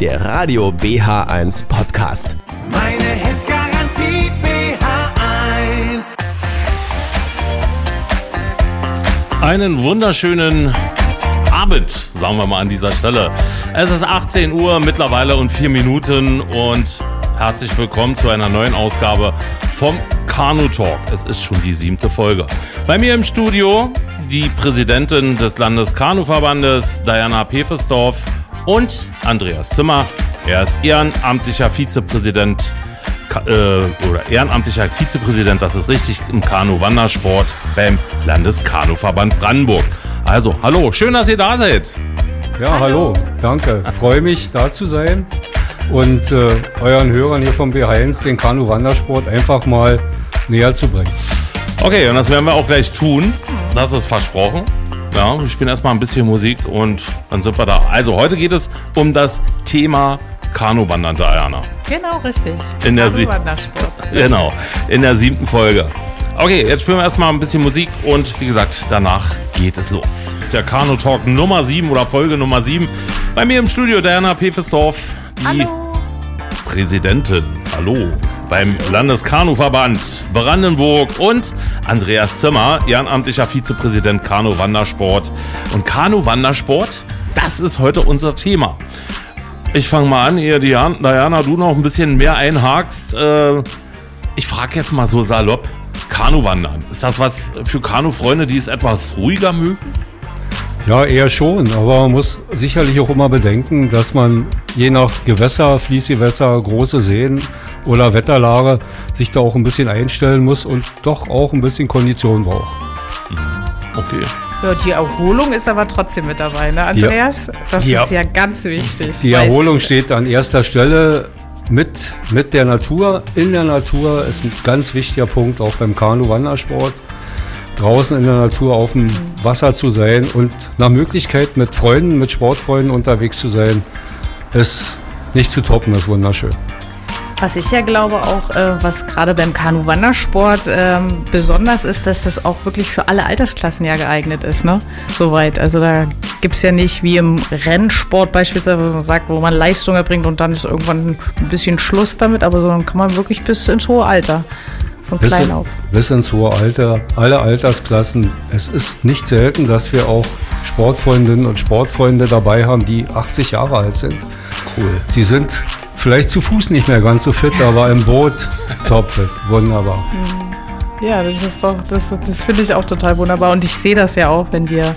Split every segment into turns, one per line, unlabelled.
der Radio BH1 Podcast.
Meine Hits garantiert BH1.
Einen wunderschönen Abend, sagen wir mal an dieser Stelle. Es ist 18 Uhr mittlerweile und 4 Minuten und herzlich willkommen zu einer neuen Ausgabe vom Kanu Talk. Es ist schon die siebte Folge. Bei mir im Studio die Präsidentin des Landeskanuverbandes, Diana Pefesdorf und Andreas Zimmer. Er ist ehrenamtlicher Vizepräsident äh, oder ehrenamtlicher Vizepräsident, das ist richtig, im Kanu-Wandersport beim Landeskanuverband Brandenburg. Also, hallo, schön, dass ihr da seid.
Ja, hallo, danke. Freue mich, da zu sein und äh, euren Hörern hier vom B1 den Kanu-Wandersport einfach mal näher zu bringen.
Okay, und das werden wir auch gleich tun. Das ist versprochen. Ja, wir spielen erstmal ein bisschen Musik und dann sind wir da. Also, heute geht es um das Thema Kanu-Wandern, Diana.
Genau, richtig.
In der. Genau, in der siebten Folge. Okay, jetzt spielen wir erstmal ein bisschen Musik und wie gesagt, danach geht es los. Das ist der Kanu Talk Nummer 7 oder Folge Nummer 7. Bei mir im Studio Diana Pefesdorf, die
Hallo.
Präsidentin. Hallo. Beim Landeskanuverband Brandenburg und Andreas Zimmer, ehrenamtlicher Vizepräsident Kanu Wandersport. Und Kanu Wandersport, das ist heute unser Thema. Ich fange mal an, ehe Dian- Diana, du noch ein bisschen mehr einhakst. Äh, ich frage jetzt mal so salopp: Kanuwandern. Ist das was für Kanu-Freunde, die es etwas ruhiger mögen?
Ja, eher schon, aber man muss sicherlich auch immer bedenken, dass man je nach Gewässer, Fließgewässer, große Seen oder Wetterlage sich da auch ein bisschen einstellen muss und doch auch ein bisschen Kondition braucht.
Okay.
Ja, die Erholung ist aber trotzdem mit dabei, ne, Andreas? Das
Ja.
ist ja ganz wichtig.
Die Erholung
ich.
steht an erster Stelle mit, mit der Natur. In der Natur ist ein ganz wichtiger Punkt, auch beim Kanu-Wandersport. Draußen in der Natur auf dem Wasser zu sein und nach Möglichkeit mit Freunden, mit Sportfreunden unterwegs zu sein, ist nicht zu toppen, ist wunderschön.
Was ich ja glaube auch, äh, was gerade beim Kanu-Wandersport ähm, besonders ist, dass das auch wirklich für alle Altersklassen ja geeignet ist, ne? Soweit. Also da gibt es ja nicht wie im Rennsport beispielsweise, wo man sagt, wo man Leistung erbringt und dann ist irgendwann ein bisschen Schluss damit, aber so dann kann man wirklich bis ins hohe Alter. Von
Bis,
klein
in,
auf.
bis ins hohe Alter, alle Altersklassen. Es ist nicht selten, dass wir auch Sportfreundinnen und Sportfreunde dabei haben, die 80 Jahre alt sind.
Cool.
Sie sind vielleicht zu Fuß nicht mehr ganz so fit, aber im Boot topfit. Wunderbar.
Ja, das ist doch, das, das finde ich auch total wunderbar. Und ich sehe das ja auch, wenn wir,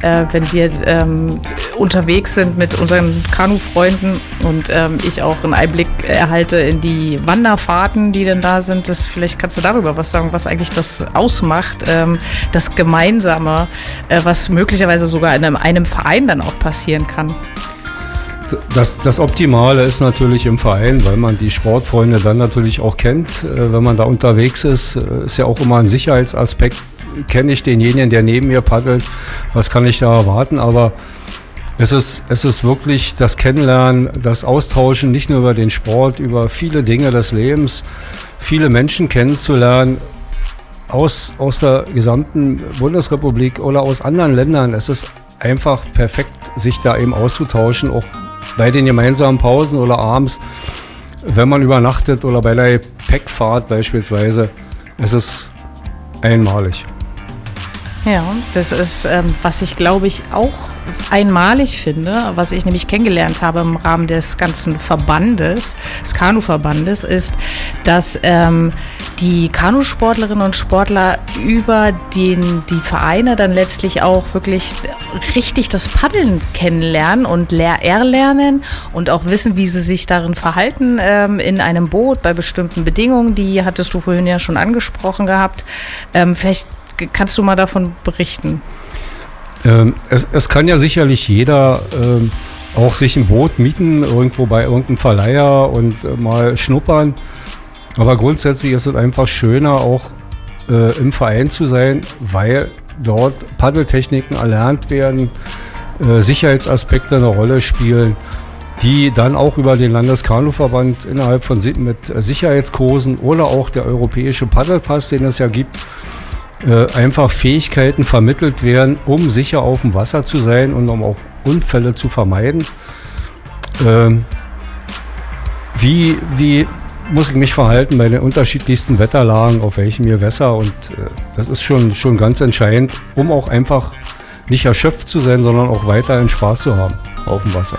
äh, wenn wir ähm, unterwegs sind mit unseren Kanu-Freunden und ähm, ich auch einen Einblick erhalte in die Wanderfahrten, die denn da sind. Das, vielleicht kannst du darüber was sagen, was eigentlich das ausmacht, ähm, das Gemeinsame, äh, was möglicherweise sogar in einem, einem Verein dann auch passieren kann.
Das, das Optimale ist natürlich im Verein, weil man die Sportfreunde dann natürlich auch kennt. Äh, Wenn man da unterwegs ist, äh, ist ja auch immer ein Sicherheitsaspekt. Kenne ich denjenigen, der neben mir paddelt? Was kann ich da erwarten? Aber es ist, es ist wirklich das Kennenlernen, das Austauschen, nicht nur über den Sport, über viele Dinge des Lebens, viele Menschen kennenzulernen aus, aus der gesamten Bundesrepublik oder aus anderen Ländern. Es ist einfach perfekt, sich da eben auszutauschen, auch bei den gemeinsamen Pausen oder abends, wenn man übernachtet oder bei der Packfahrt beispielsweise. Es ist einmalig.
Ja, das ist, ähm, was ich glaube ich auch einmalig finde, was ich nämlich kennengelernt habe im Rahmen des ganzen Verbandes, des Kanuverbandes, ist, dass ähm, die Kanusportlerinnen und Sportler über den, die Vereine dann letztlich auch wirklich richtig das Paddeln kennenlernen und erlernen und auch wissen, wie sie sich darin verhalten ähm, in einem Boot bei bestimmten Bedingungen. Die hattest du vorhin ja schon angesprochen gehabt. Ähm, vielleicht kannst du mal davon berichten.
Ähm, es, es kann ja sicherlich jeder ähm, auch sich ein Boot mieten, irgendwo bei irgendeinem Verleiher und äh, mal schnuppern. Aber grundsätzlich ist es einfach schöner, auch äh, im Verein zu sein, weil dort Paddeltechniken erlernt werden, äh, Sicherheitsaspekte eine Rolle spielen, die dann auch über den Landeskanuverband innerhalb von mit Sicherheitskursen oder auch der europäische Paddelpass, den es ja gibt, äh, einfach Fähigkeiten vermittelt werden, um sicher auf dem Wasser zu sein und um auch Unfälle zu vermeiden. Ähm, wie, wie muss ich mich verhalten bei den unterschiedlichsten Wetterlagen, auf welchem Gewässer. Und äh, das ist schon, schon ganz entscheidend, um auch einfach nicht erschöpft zu sein, sondern auch weiterhin Spaß zu haben auf dem Wasser.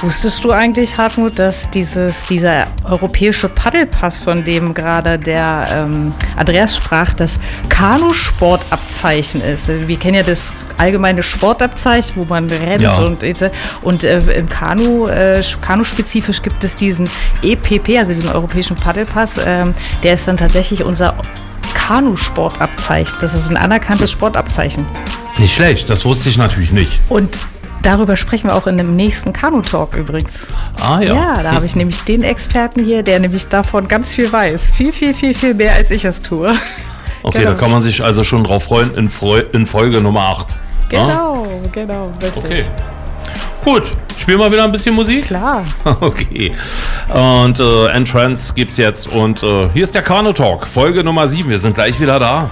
Wusstest du eigentlich, Hartmut, dass dieses, dieser europäische Paddelpass, von dem gerade der ähm, Andreas sprach, das Kanusportabzeichen ist? Wir kennen ja das allgemeine Sportabzeichen, wo man rennt
Ja.
und und äh, im Kanu, äh, Kanu-spezifisch gibt es diesen EPP, also diesen europäischen Paddelpass, ähm, der ist dann tatsächlich unser Kanusportabzeichen. Das ist ein anerkanntes Sportabzeichen.
Nicht schlecht, das wusste ich natürlich nicht.
Und darüber sprechen wir auch in dem nächsten Kanu-Talk übrigens.
Ah ja.
Ja, da habe ich nämlich den Experten hier, der nämlich davon ganz viel weiß. Viel, viel, viel, viel mehr, als ich es tue.
Okay,
genau.
da kann man sich also schon drauf freuen in, Freu in Folge Nummer 8.
Genau, genau, richtig.
Okay. Gut, spielen wir wieder ein bisschen Musik?
Klar.
Okay. Und äh, Entrance gibt's jetzt. Und äh, hier ist der Kano Talk, Folge Nummer 7. Wir sind gleich wieder da.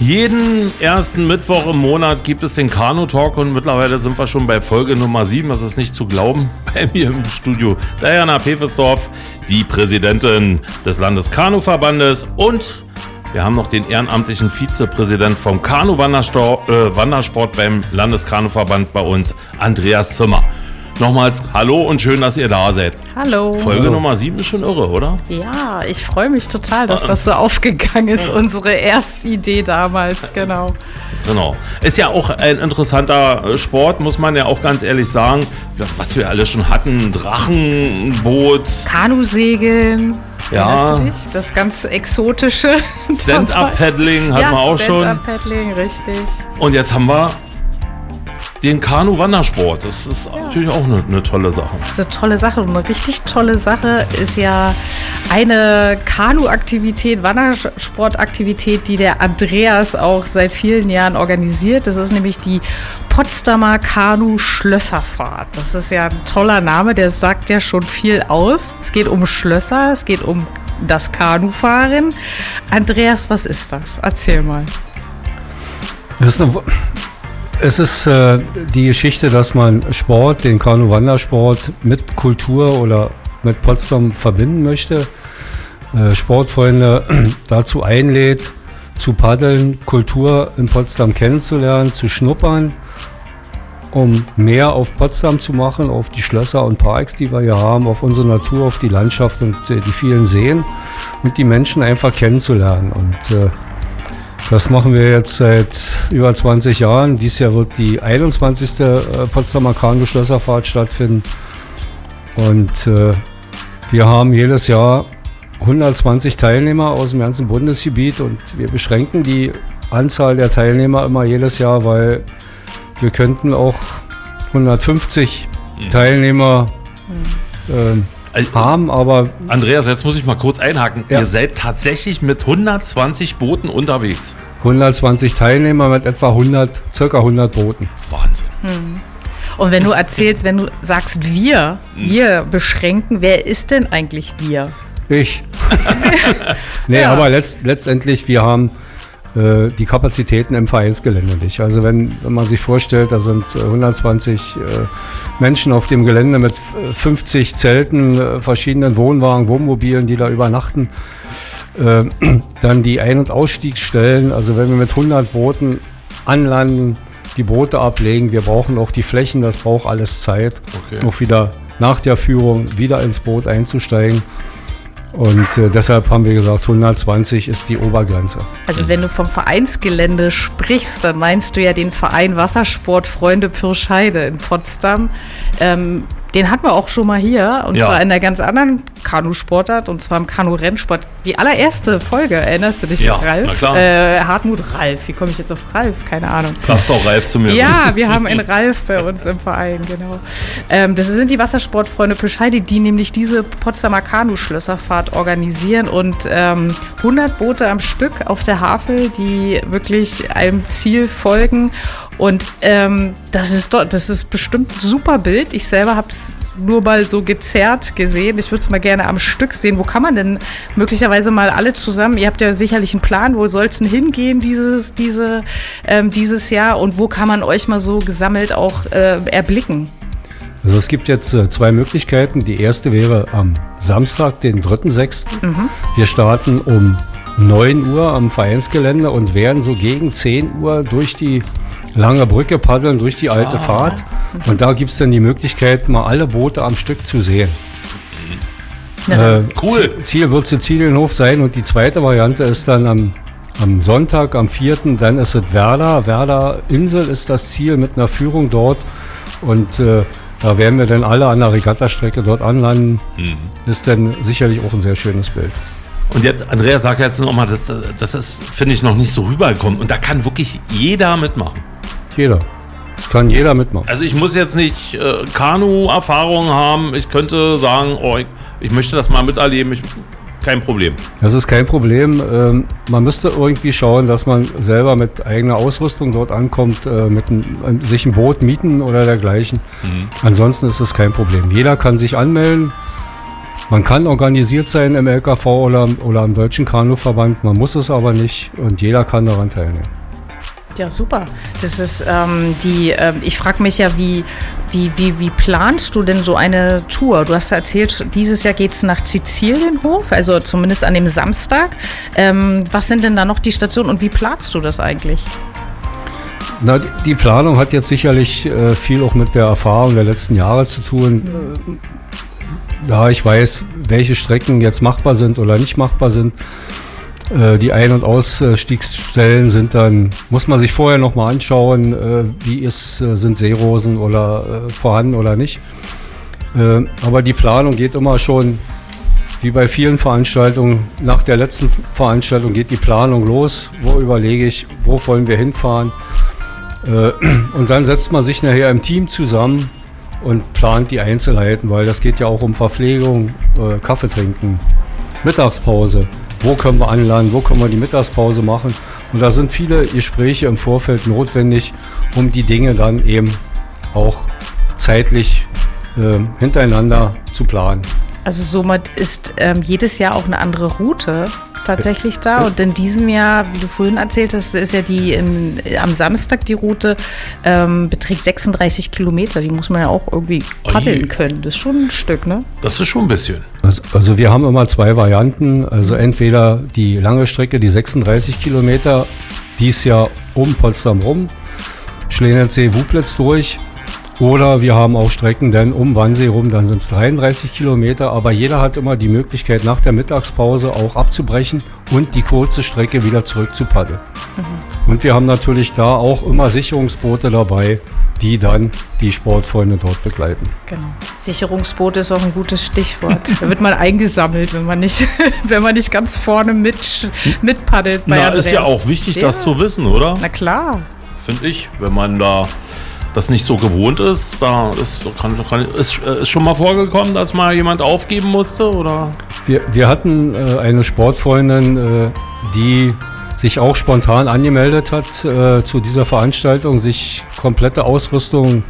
Jeden ersten Mittwoch im Monat gibt es den Kano Talk und mittlerweile sind wir schon bei Folge Nummer 7. Das ist nicht zu glauben. Bei mir im Studio Diana Pefesdorf, die Präsidentin des Landeskanuverbandes und wir haben noch den ehrenamtlichen Vizepräsident vom Kanu-Wandersport äh, beim Landeskanuverband bei uns, Andreas Zimmer. Nochmals Hallo und schön, dass ihr da seid.
Hallo.
Folge
Hallo.
Nummer 7 ist schon irre, oder?
Ja, ich freue mich total, dass das so aufgegangen ist, unsere erste Idee damals, genau.
Genau. Ist ja auch ein interessanter äh, Sport, muss man ja auch ganz ehrlich sagen. Was wir alle schon hatten, Drachenboot,
Kanusegeln.
Ja.
du dich? Das ganz exotische.
Stand-Up-Paddling hatten
ja,
wir auch schon.
Stand-Up-Paddling, richtig.
Und jetzt haben wir den Kanu-Wandersport. Das ist natürlich auch eine, eine tolle Sache.
Das ist eine tolle Sache. Und eine richtig tolle Sache ist ja eine Kanu-Aktivität, Wandersportaktivität, die der Andreas auch seit vielen Jahren organisiert. Das ist nämlich die Potsdamer Kanu-Schlösserfahrt. Das ist ja ein toller Name, der sagt ja schon viel aus. Es geht um Schlösser, es geht um das Kanufahren. Andreas, was ist das? Erzähl mal.
Das ist eine, es ist äh, die Geschichte, dass man Sport, den Kanu-Wandersport mit Kultur oder mit Potsdam verbinden möchte. Äh, Sportfreunde dazu einlädt, zu paddeln, Kultur in Potsdam kennenzulernen, zu schnuppern, um mehr auf Potsdam zu machen, auf die Schlösser und Parks, die wir hier haben, auf unsere Natur, auf die Landschaft und äh, die vielen Seen und die Menschen einfach kennenzulernen. Und äh, das machen wir jetzt seit über 20 Jahren. Dieses Jahr wird die 21. äh, Potsdamer Kanu-Schlösserfahrt stattfinden. Und äh, wir haben jedes Jahr 120 Teilnehmer aus dem ganzen Bundesgebiet und wir beschränken die Anzahl der Teilnehmer immer jedes Jahr, weil wir könnten auch 150 Teilnehmer ähm,
Also,
haben, aber
Andreas, jetzt muss ich mal kurz einhaken.
Ja.
Ihr seid tatsächlich mit 120 Booten unterwegs.
120 Teilnehmer mit etwa 100, circa 100 Booten.
Wahnsinn.
Und wenn du erzählst, wenn du sagst wir, wir beschränken, wer ist denn eigentlich wir?
Ich. nee,
Ja.
aber letzt, letztendlich, wir haben äh, die Kapazitäten im Vereinsgelände nicht. Also wenn, wenn man sich vorstellt, da sind äh, 120 äh, Menschen auf dem Gelände mit äh, 50 Zelten, äh, verschiedenen Wohnwagen, Wohnmobilen, die da übernachten. Äh, dann die Ein- und Ausstiegsstellen, also wenn wir mit 100 Booten anlanden, die Boote ablegen, wir brauchen auch die Flächen, das braucht alles Zeit,
Okay.
auch wieder nach der Führung wieder ins Boot einzusteigen. Und äh, deshalb haben wir gesagt, 120 ist die Obergrenze.
Also wenn du vom Vereinsgelände sprichst, dann meinst du ja den Verein Wassersportfreunde Pirscheide in Potsdam. Ähm, den hatten wir auch schon mal hier und
Ja.
zwar in einer ganz anderen Kanusportart und zwar im Kanu-Rennsport. Die allererste Folge, erinnerst du dich,
Ja,
Ralf?
na klar.
Äh, Hartmut Ralf. Wie komme ich jetzt auf Ralf? Keine Ahnung.
Darfst auch Ralf zu mir
Ja, wir haben einen Ralf bei uns im Verein, genau. Ähm, das sind die Wassersportfreunde Bescheide, die nämlich diese Potsdamer Kanu-Schlösserfahrt organisieren und ähm, 100 Boote am Stück auf der Havel, die wirklich einem Ziel folgen. Und ähm, das ist dort, das ist bestimmt ein super Bild. Ich selber habe es nur mal so gezerrt gesehen. Ich würde es mal gerne am Stück sehen. Wo kann man denn möglicherweise mal alle zusammen? Ihr habt ja sicherlich einen Plan, wo soll es denn hingehen dieses, diese, ähm, dieses Jahr und wo kann man euch mal so gesammelt auch äh, erblicken?
Also es gibt jetzt äh, zwei Möglichkeiten. Die erste wäre am Samstag, den 3.6. Wir starten um 9 Uhr am Vereinsgelände und werden so gegen 10 Uhr durch die lange Brücke paddeln, durch die alte Fahrt. Und da gibt es dann die Möglichkeit, mal alle Boote am Stück zu sehen. Äh,
Cool.
Ziel- Ziel wird Sizilienhof sein und die zweite Variante ist dann am, am Sonntag, am 4., dann ist es Werder. Werder Insel ist das Ziel mit einer Führung dort und äh, da werden wir dann alle an der Regattastrecke dort anlanden. Ist dann sicherlich auch ein sehr schönes Bild.
Und jetzt, Andreas, sag jetzt nochmal, das, das ist, finde ich, noch nicht so rübergekommen. Und da kann wirklich jeder mitmachen.
Jeder. Das kann jeder mitmachen.
Also ich muss jetzt nicht äh, Kanu-Erfahrung haben. Ich könnte sagen, oh, ich, ich möchte das mal miterleben. Ich, kein Problem.
Das ist kein Problem. Ähm, man müsste irgendwie schauen, dass man selber mit eigener Ausrüstung dort ankommt, äh, mit ein, sich ein Boot mieten oder dergleichen. Ansonsten ist es kein Problem. Jeder kann sich anmelden. Man kann organisiert sein im LKV oder, oder am Deutschen Kanuverband. Man muss es aber nicht und jeder kann daran teilnehmen.
Ja, super. Das ist ähm, die, ähm, ich frage mich ja, wie, wie, wie, wie planst du denn so eine Tour? Du hast ja erzählt, dieses Jahr geht es nach Sizilienhof, also zumindest an dem Samstag. Ähm, was sind denn da noch die Stationen und wie planst du das eigentlich?
Na, die- Planung hat jetzt sicherlich äh, viel auch mit der Erfahrung der letzten Jahre zu tun. Äh, Da ich weiß, welche Strecken jetzt machbar sind oder nicht machbar sind. Äh, die Ein- und Ausstiegsstellen sind dann, muss man sich vorher nochmal anschauen, äh, wie ist, äh, sind Seerosen oder vorhanden oder nicht. Aber die Planung geht immer schon, wie bei vielen Veranstaltungen, nach der letzten Veranstaltung geht die Planung los. Wo überlege ich, wo wollen wir hinfahren? Und dann setzt man sich nachher im Team zusammen und plant die Einzelheiten, weil das geht ja auch um Verpflegung, Kaffee trinken, Mittagspause. Wo können wir anlanden? Wo können wir die Mittagspause machen? Und da sind viele Gespräche im Vorfeld notwendig, um die Dinge dann eben auch zeitlich äh, hintereinander zu planen.
Also somit ist ähm, jedes Jahr auch eine andere Route tatsächlich da. Und in diesem Jahr, wie du vorhin erzählt hast, ist ja die in, am Samstag die Route ähm, beträgt 36 Kilometer. Die muss man ja auch irgendwie paddeln können. Das ist schon ein Stück, ne?
Das ist schon ein bisschen.
Also, also wir haben immer zwei Varianten. Also entweder die lange Strecke, die 36 Kilometer, dies Jahr um Potsdam rum, Schlenensee, Wublitz durch. Oder wir haben auch Strecken dann um Wannsee rum, dann sind es 33 Kilometer. Aber jeder hat immer die Möglichkeit, nach der Mittagspause auch abzubrechen und die kurze Strecke wieder zurück zu paddeln. Und wir haben natürlich da auch immer Sicherungsboote dabei, die dann die Sportfreunde dort begleiten.
Genau. Sicherungsboot ist auch ein gutes Stichwort. da wird man eingesammelt, wenn man nicht, wenn man nicht ganz vorne mit, mitpaddelt. bei
Na, ist ja
Andreas.
auch wichtig,
Ja.
das zu wissen, oder?
Na klar.
Finde ich. Wenn man da das nicht so gewohnt ist, da ist, kann, kann, ist, äh, ist schon mal vorgekommen, dass mal jemand aufgeben musste, oder?
Wir, wir hatten äh, eine Sportfreundin, äh, die sich auch spontan angemeldet hat äh, zu dieser Veranstaltung, sich komplette Ausrüstung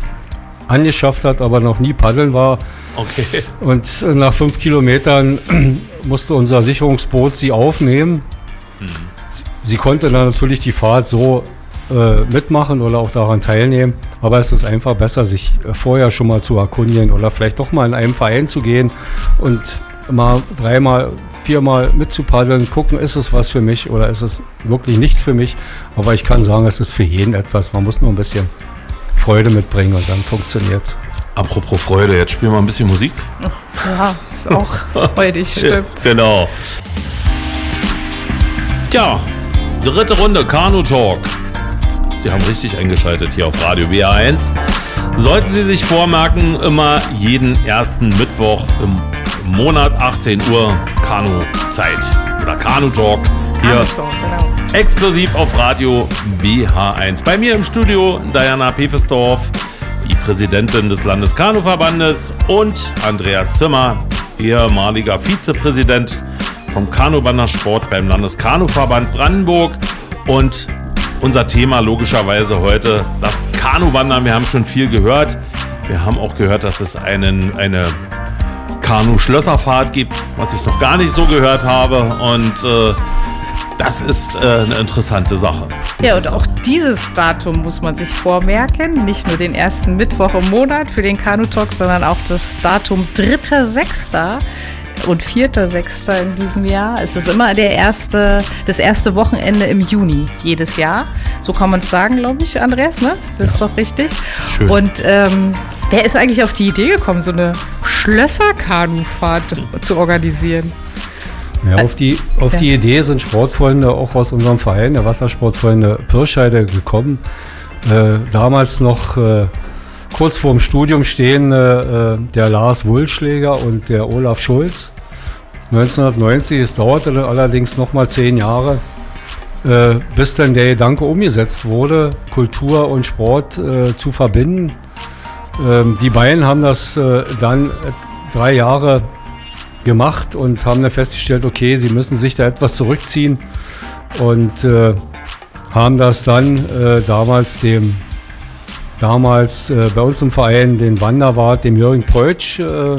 angeschafft hat, aber noch nie paddeln war.
Okay.
Und nach fünf Kilometern musste unser Sicherungsboot sie aufnehmen. Sie, sie konnte dann natürlich die Fahrt so äh, mitmachen oder auch daran teilnehmen. Aber es ist einfach besser, sich äh, vorher schon mal zu erkundigen oder vielleicht doch mal in einem Verein zu gehen und mal dreimal, viermal mitzupaddeln, gucken, ist es was für mich oder ist es wirklich nichts für mich. Aber ich kann sagen, es ist für jeden etwas. Man muss nur ein bisschen Freude mitbringen und dann funktioniert
Apropos Freude, jetzt spielen wir ein bisschen Musik.
Ja, ist auch freudig, stimmt.
Genau. Ja, dritte Runde Kanu Talk. Sie haben richtig eingeschaltet hier auf Radio WA1. Sollten Sie sich vormerken, immer jeden ersten Mittwoch im Monat 18 Uhr Kanu-Zeit oder Kanu-Talk hier
Kanu-Talk, genau.
exklusiv auf Radio BH1. Bei mir im Studio Diana Pefesdorf, die Präsidentin des Landeskanuverbandes und Andreas Zimmer, ehemaliger Vizepräsident vom Kanubandersport beim Landeskanuverband Brandenburg und unser Thema logischerweise heute das Kanuwandern. Wir haben schon viel gehört. Wir haben auch gehört, dass es einen, eine Kanu-Schlösserfahrt gibt, was ich noch gar nicht so gehört habe. Und äh, Das ist äh, eine interessante Sache.
Ja, und auch dieses Datum muss man sich vormerken. Nicht nur den ersten Mittwoch im Monat für den Kanu-Talk, sondern auch das Datum 3.6. und 4.6. in diesem Jahr. Es ist immer der erste, das erste Wochenende im Juni jedes Jahr. So kann man es sagen, glaube ich, Andreas, ne? Das ist doch richtig.
Schön.
Und ähm, wer ist eigentlich auf die Idee gekommen, so eine Schlösser-Kanufahrt zu organisieren?
Ja, auf die, auf
Ja.
die Idee sind Sportfreunde auch aus unserem Verein, der Wassersportfreunde Pirscheide, gekommen. Äh, damals noch äh, kurz vorm Studium stehen äh, äh, der Lars Wulschläger und der Olaf Schulz. 1990, es dauerte dann allerdings nochmal zehn Jahre, äh, bis dann der Gedanke umgesetzt wurde, Kultur und Sport äh, zu verbinden. Ähm, die beiden haben das äh, dann drei Jahre gemacht und haben dann festgestellt, okay, sie müssen sich da etwas zurückziehen und äh, haben das dann damals dem damals äh, bei uns im Verein den Wanderwart, dem Jürgen Preutsch, äh,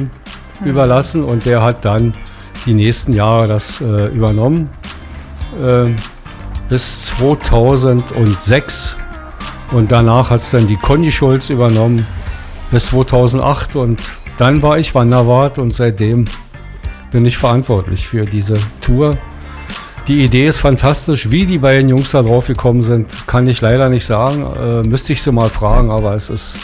überlassen und der hat dann die nächsten Jahre das äh, übernommen. Äh, bis 2006 und danach hat es dann die Conny Schulz übernommen bis 2008 und dann war ich Wanderwart und seitdem bin ich verantwortlich für diese Tour. Die Idee ist fantastisch. Wie die beiden Jungs da drauf gekommen sind, kann ich leider nicht sagen. Äh, müsste ich sie mal fragen, aber es ist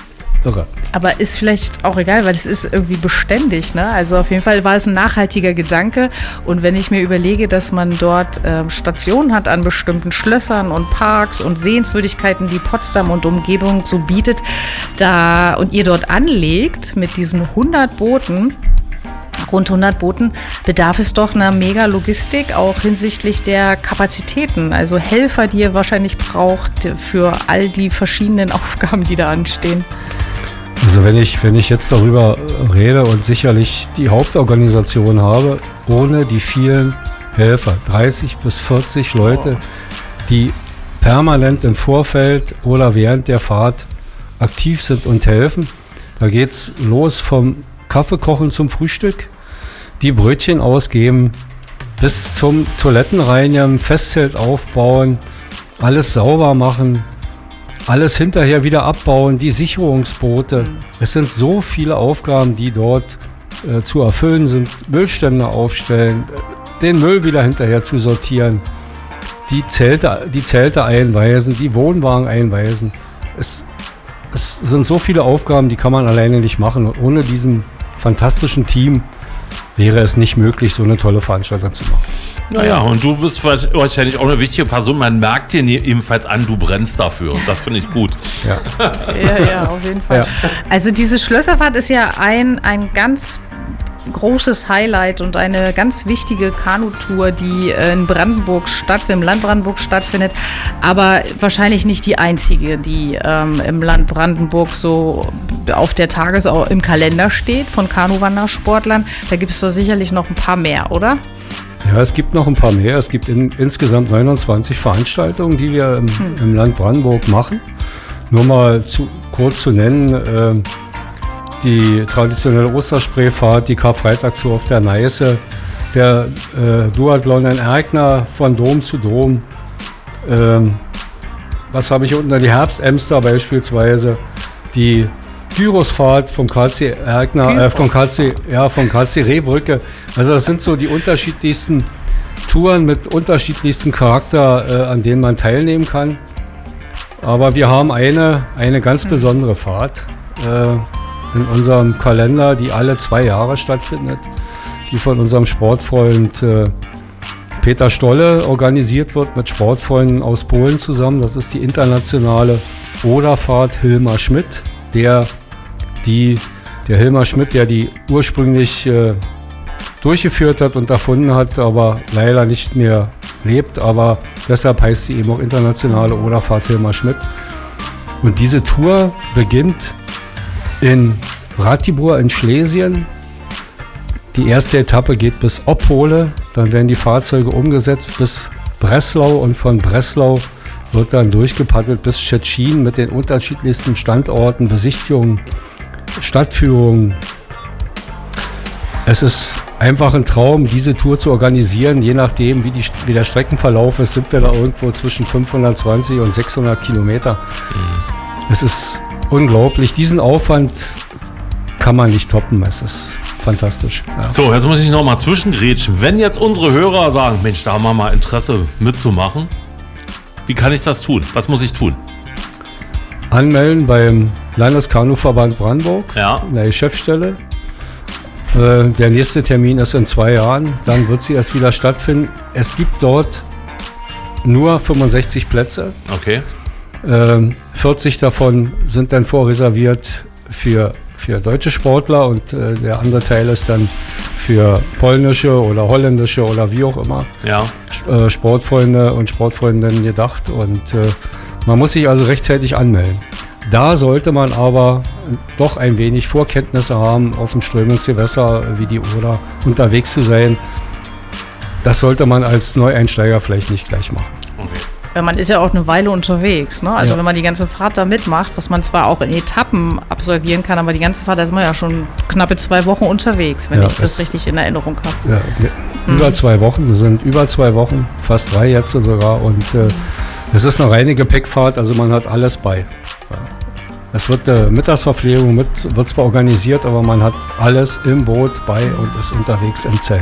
irre.
Aber ist vielleicht auch egal, weil es ist irgendwie beständig. Ne? Also auf jeden Fall war es ein nachhaltiger Gedanke. Und wenn ich mir überlege, dass man dort ähm, Stationen hat an bestimmten Schlössern und Parks und Sehenswürdigkeiten, die Potsdam und Umgebung so bietet, da und ihr dort anlegt mit diesen 100 Booten, rund 100 Booten, bedarf es doch einer mega Logistik, auch hinsichtlich der Kapazitäten. Also Helfer, die ihr wahrscheinlich braucht für all die verschiedenen Aufgaben, die da anstehen.
Also wenn ich, wenn ich jetzt darüber rede und sicherlich die Hauptorganisation habe, ohne die vielen Helfer, 30 bis 40 Leute, die permanent im Vorfeld oder während der Fahrt aktiv sind und helfen. Da geht es los vom Kaffeekochen zum Frühstück, die Brötchen ausgeben, bis zum Toilettenreinigen, Festzelt aufbauen, alles sauber machen, alles hinterher wieder abbauen, die Sicherungsboote. Es sind so viele Aufgaben, die dort äh, zu erfüllen sind. Müllstände aufstellen, äh, den Müll wieder hinterher zu sortieren, die Zelte, die Zelte einweisen, die Wohnwagen einweisen. Es, es sind so viele Aufgaben, die kann man alleine nicht machen. Und ohne diesem fantastischen Team wäre es nicht möglich, so eine tolle Veranstaltung zu machen.
Naja, und du bist wahrscheinlich auch eine wichtige Person. Man merkt dir ebenfalls an, du brennst dafür. Und das finde ich gut.
Ja.
Ja, ja, auf jeden Fall.
Ja.
Also diese Schlösserfahrt ist ja ein, ein ganz großes Highlight und eine ganz wichtige Kanutour, die äh, in Brandenburg statt, im Land Brandenburg stattfindet, aber wahrscheinlich nicht die einzige, die ähm, im Land Brandenburg so auf der Tages im Kalender steht von Kanuwandersportlern. Da gibt es doch sicherlich noch ein paar mehr, oder?
Ja, es gibt noch ein paar mehr. Es gibt in, insgesamt 29 Veranstaltungen, die wir im, im Land Brandenburg machen. Nur mal zu, kurz zu nennen, ähm, die traditionelle Osterspreefahrt, die Karfreitagstour auf der Neiße, der äh, Duathlon in Erkner von Dom zu Dom. Ähm, was habe ich unten? Die Herbstemster beispielsweise, die Gyrosfahrt vom KC Erkner, äh, vom KC, ja, vom KC Rehbrücke. Also das sind so die unterschiedlichsten Touren mit unterschiedlichsten Charakter, äh, an denen man teilnehmen kann. Aber wir haben eine, eine ganz besondere Fahrt äh, in unserem Kalender, die alle zwei Jahre stattfindet, die von unserem Sportfreund äh, Peter Stolle organisiert wird mit Sportfreunden aus Polen zusammen. Das ist die internationale Oderfahrt Hilmar Schmidt, der die, der Hilmar Schmidt, der die ursprünglich äh, durchgeführt hat und erfunden hat, aber leider nicht mehr lebt. Aber deshalb heißt sie eben auch internationale Oderfahrt Hilmar Schmidt. Und diese Tour beginnt in Ratibor in Schlesien. Die erste Etappe geht bis Oppole, dann werden die Fahrzeuge umgesetzt bis Breslau und von Breslau wird dann durchgepaddelt bis Tschetschen mit den unterschiedlichsten Standorten, Besichtigungen, Stadtführungen. Es ist einfach ein Traum, diese Tour zu organisieren. Je nachdem, wie, die, wie der Streckenverlauf ist, sind wir da irgendwo zwischen 520 und 600 Kilometer. Es ist unglaublich. Diesen Aufwand kann man nicht toppen. Es ist fantastisch. Ja.
So, jetzt muss ich noch mal zwischengrätschen. Wenn jetzt unsere Hörer sagen, Mensch, da haben wir mal Interesse mitzumachen, wie kann ich das tun? Was muss ich tun?
Anmelden beim Landeskanuverband Brandenburg,
Ja.
in der Geschäftsstelle. Äh, der nächste Termin ist in zwei Jahren. Dann wird sie erst wieder stattfinden. Es gibt dort nur 65 Plätze.
Okay.
Ähm, 40 davon sind dann vorreserviert für, für deutsche Sportler und äh, der andere Teil ist dann für polnische oder holländische oder wie auch immer
Ja.
äh, Sportfreunde und Sportfreundinnen gedacht. Und äh, man muss sich also rechtzeitig anmelden. Da sollte man aber doch ein wenig Vorkenntnisse haben, auf dem Strömungsgewässer wie die Oder unterwegs zu sein. Das sollte man als Neueinsteiger vielleicht nicht gleich machen.
Okay.
Weil man ist ja auch eine Weile unterwegs. Ne? Also
Ja.
wenn man die ganze Fahrt da mitmacht, was man zwar auch in Etappen absolvieren kann, aber die ganze Fahrt, da ist man ja schon knappe zwei Wochen unterwegs, wenn
Ja,
ich das richtig in Erinnerung habe.
Ja, ne, Über zwei Wochen, das sind über zwei Wochen, fast drei jetzt sogar. Und äh, es ist eine reine Gepäckfahrt, also man hat alles bei. Es wird eine Mittagsverpflegung mit, wird zwar organisiert, aber man hat alles im Boot bei und ist unterwegs im Zelt.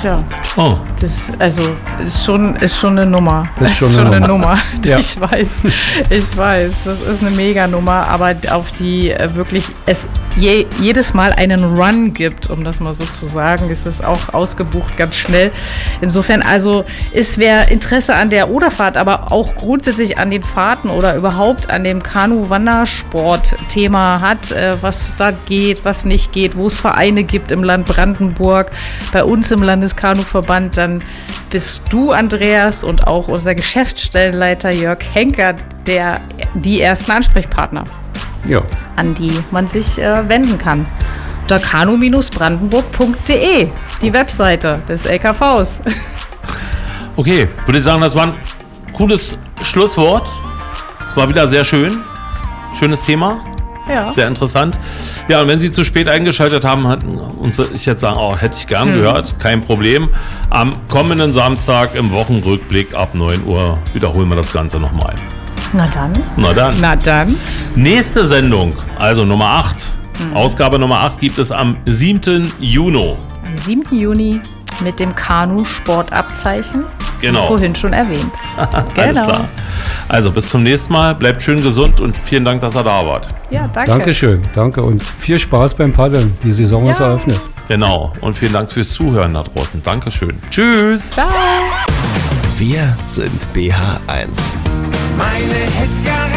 Tja,
Oh,
das also ist schon, ist schon eine Nummer.
Ist schon eine Nummer. Ja.
Ich weiß, ich weiß, das ist eine Mega-Nummer, aber auf die äh, wirklich es je, jedes Mal einen Run gibt, um das mal so zu sagen, ist es auch ausgebucht ganz schnell. Insofern also ist wer Interesse an der Oderfahrt, aber auch grundsätzlich an den Fahrten oder überhaupt an dem Kanu-Wandersport-Thema hat, äh, was da geht, was nicht geht, wo es Vereine gibt im Land Brandenburg, bei uns im Landeskanuverband, dann bist du, Andreas, und auch unser Geschäftsstellenleiter Jörg Henker, der, die ersten Ansprechpartner,
Ja,
an die man sich äh, wenden kann. Unter kanu-brandenburg.de, die Webseite des LKVs.
okay. Würde ich sagen, das war ein cooles Schlusswort. Es war wieder sehr schön. Schönes Thema.
Ja.
Sehr interessant. Ja, und wenn Sie zu spät eingeschaltet haben, hatten uns ich jetzt sagen, oh, hätte ich gern gehört, kein Problem. Am kommenden Samstag im Wochenrückblick ab 9 Uhr wiederholen wir das Ganze nochmal.
Na dann.
Na dann.
Na dann.
Nächste Sendung, also Nummer 8. Ausgabe Nummer 8 gibt es am 7. Juni.
Am 7. Juni mit dem Kanu-Sportabzeichen.
Genau.
Vorhin schon erwähnt.
Alles
Genau.
klar. Also bis zum nächsten Mal. Bleibt schön gesund und vielen Dank, dass ihr da wart.
Ja, danke.
Dankeschön, danke und viel Spaß beim Paddeln. Die Saison ist
Ja.
eröffnet.
Genau. Und vielen Dank fürs Zuhören da draußen. Dankeschön. Tschüss.
Ciao.
Wir sind BH1.
Meine Hits